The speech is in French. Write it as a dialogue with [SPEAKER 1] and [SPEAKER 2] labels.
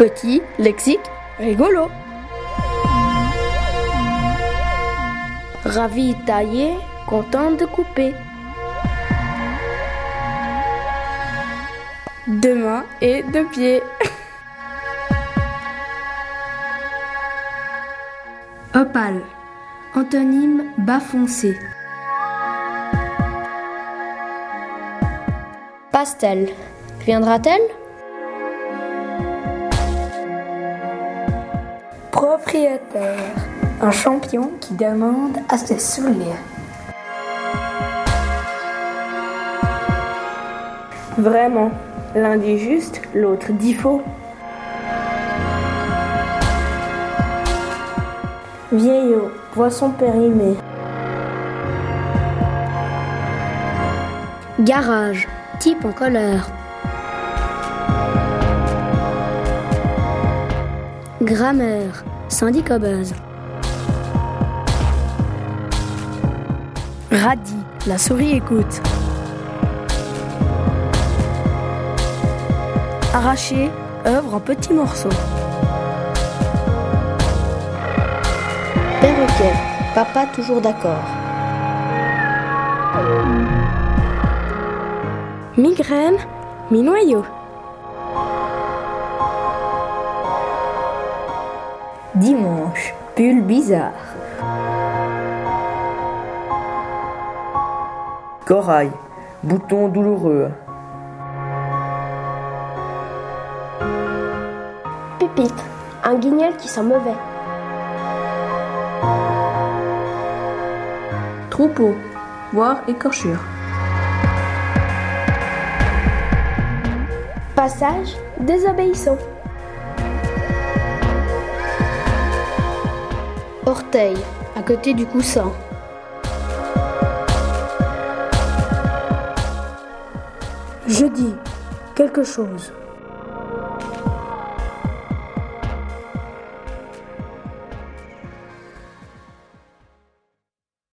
[SPEAKER 1] Petit, lexique, rigolo. Ravi tailler, content de couper. Deux mains et deux pieds.
[SPEAKER 2] Opale. Antonyme bas foncé.
[SPEAKER 3] Pastel. Viendra-t-elle?
[SPEAKER 4] Propriétaire. Un champion qui demande à se saouler.
[SPEAKER 5] Vraiment, l'un dit juste, l'autre dit faux.
[SPEAKER 4] Vieillot, poisson périmé.
[SPEAKER 3] Garage. Type en colère. Grammaire. Syndicat base.
[SPEAKER 1] Radis, la souris écoute. Arraché, œuvre en petits morceaux.
[SPEAKER 3] Papa toujours d'accord.
[SPEAKER 1] Migraine, mi-noyau.
[SPEAKER 4] Dimanche, pull bizarre.
[SPEAKER 6] Corail, bouton douloureux.
[SPEAKER 3] Pépite. Un guignol qui sent mauvais.
[SPEAKER 2] Troupeau. Voir écorchure.
[SPEAKER 3] Passage désobéissant. Orteil. À côté du coussin.
[SPEAKER 4] Je dis quelque chose.